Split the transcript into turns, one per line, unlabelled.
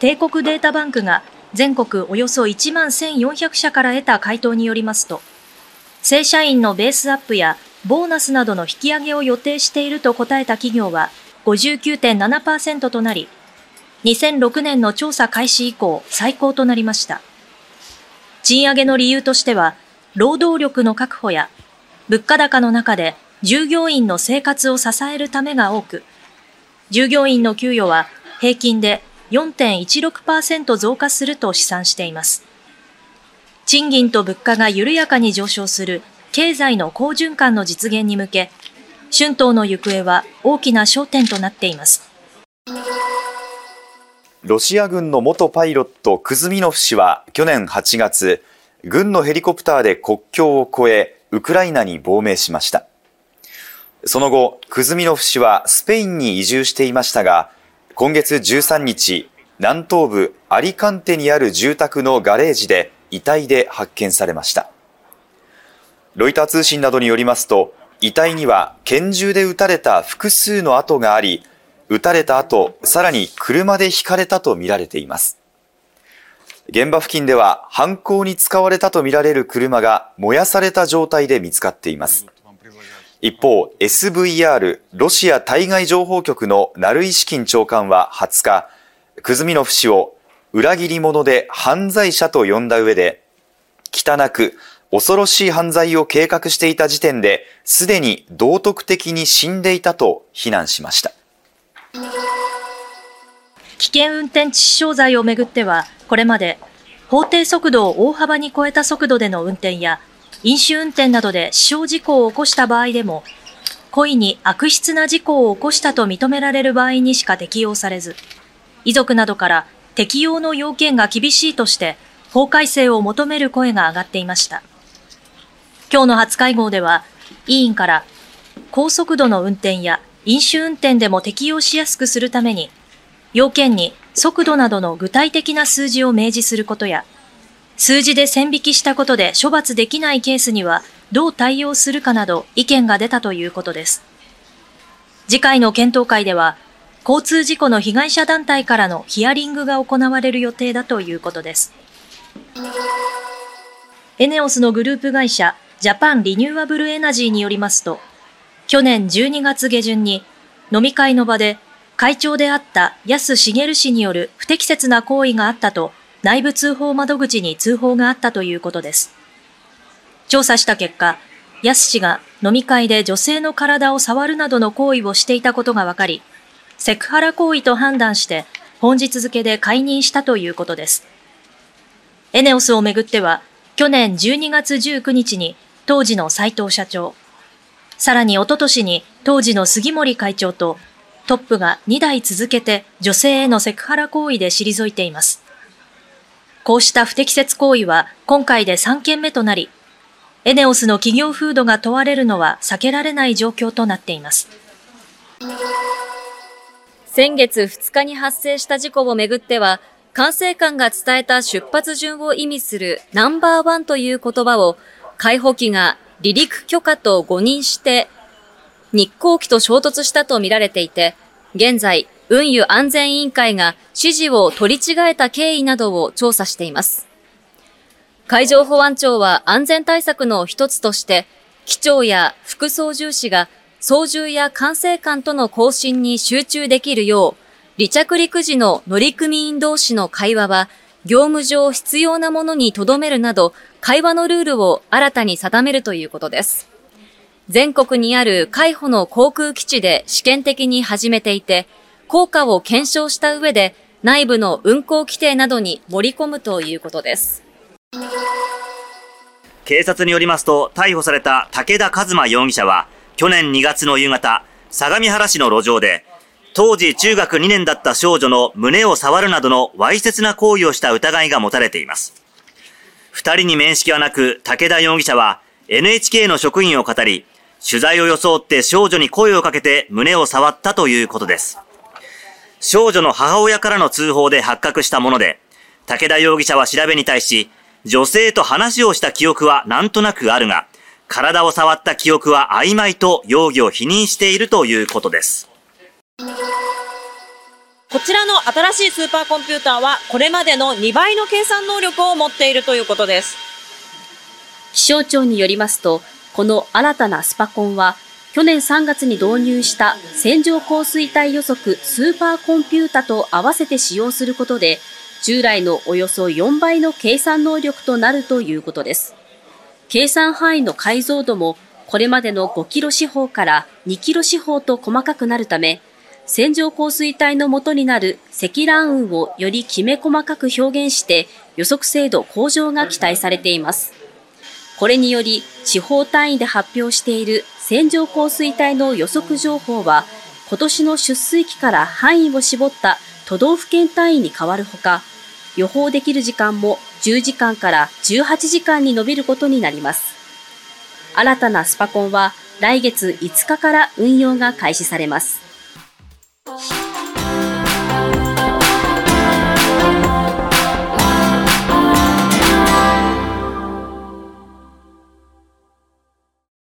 帝国データバンクが全国およそ1万1400社から得た回答によりますと、正社員のベースアップやボーナスなどの引き上げを予定していると答えた企業は59.7%となり、2006年の調査開始以降最高となりました。賃上げの理由としては、労働力の確保や物価高の中で従業員の生活を支えるためが多く、従業員の給与は平均で4.16%増加すると試算しています。賃金と物価が緩やかに上昇する経済の好循環の実現に向け、春闘の行方は大きな焦点となっています。
ロシア軍の元パイロットクズミノフ氏は去年8月、軍のヘリコプターで国境を越え、ウクライナに亡命しました。その後、クズミノフ氏はスペインに移住していましたが、今月13日、南東部アリカンテにある住宅のガレージで遺体で発見されました。ロイター通信などによりますと、遺体には拳銃で撃たれた複数の跡があり、撃たれた後、さらに車で引かれたとみられています。現場付近では犯行に使われたとみられる車が燃やされた状態で見つかっています。一方、SVR、ロシア対外情報局のナルイシキン長官は20日、クズミノフ氏を裏切り者で犯罪者と呼んだ上で、汚く恐ろしい犯罪を計画していた時点で、すでに道徳的に死んでいたと非難しました。
危険運転致死傷罪をめぐっては、これまで法定速度を大幅に超えた速度での運転や飲酒運転などで死傷事故を起こした場合でも、故意に悪質な事故を起こしたと認められる場合にしか適用されず、遺族などから適用の要件が厳しいとして法改正を求める声が上がっていました。今日の初会合では、委員から高速度の運転や飲酒運転でも適用しやすくするために、要件に速度などの具体的な数字を明示することや、数字で線引きしたことで処罰できないケースにはどう対応するかなど意見が出たということです。次回の検討会では、交通事故の被害者団体からのヒアリングが行われる予定だということです。エネオスのグループ会社、ジャパンリニューアブルエナジーによりますと、去年12月下旬に飲み会の場で会長であった安茂氏による不適切な行為があったと内部通報窓口に通報があったということです。調査した結果、安氏が飲み会で女性の体を触るなどの行為をしていたことが分かり、セクハラ行為と判断して本日付で解任したということです。エネオスをめぐっては、去年12月19日に当時の斉藤社長、さらにおととしに当時の杉森会長とトップが2代続けて女性へのセクハラ行為で退いています。こうした不適切行為は今回で3件目となり、エネオスの企業風土が問われるのは避けられない状況となっています。
先月2日に発生した事故をめぐっては、管制官が伝えた出発順を意味するナンバーワンという言葉を、解放機が離陸許可と誤認して日航機と衝突したとみられていて、現在、運輸安全委員会が指示を取り違えた経緯などを調査しています。海上保安庁は安全対策の一つとして、機長や副操縦士が操縦や管制官との交信に集中できるよう、離着陸時の乗組員同士の会話は業務上必要なものに留めるなど、会話のルールを新たに定めるということです。全国にある海保の航空基地で試験的に始めていて、効果を検証した上で内部の運航規定などに盛り込むということです。
警察によりますと、逮捕された武田和馬容疑者は、去年2月の夕方、相模原市の路上で、当時中学2年だった少女の胸を触るなどのわいせつな行為をした疑いが持たれています。二人に面識はなく、武田容疑者は NHK の職員を語り、取材を装って少女に声をかけて胸を触ったということです。少女の母親からの通報で発覚したもので、武田容疑者は調べに対し、女性と話をした記憶はなんとなくあるが、体を触った記憶は曖昧と容疑を否認しているということです。
こちらの新しいスーパーコンピューターは、これまでの2倍の計算能力を持っているということです。
気象庁によりますと、この新たなスパコンは、去年3月に導入した線状降水帯予測スーパーコンピュータと合わせて使用することで、従来のおよそ4倍の計算能力となるということです。計算範囲の解像度もこれまでの5キロ四方から2キロ四方と細かくなるため、線状降水帯の元になる積乱雲をよりきめ細かく表現して予測精度向上が期待されています。これにより地方単位で発表している線状降水帯の予測情報は今年の出水期から範囲を絞った都道府県単位に変わるほか予報できる時間も10時間から18時間に伸びることになります。新たなスパコンは来月5日から運用が開始されます。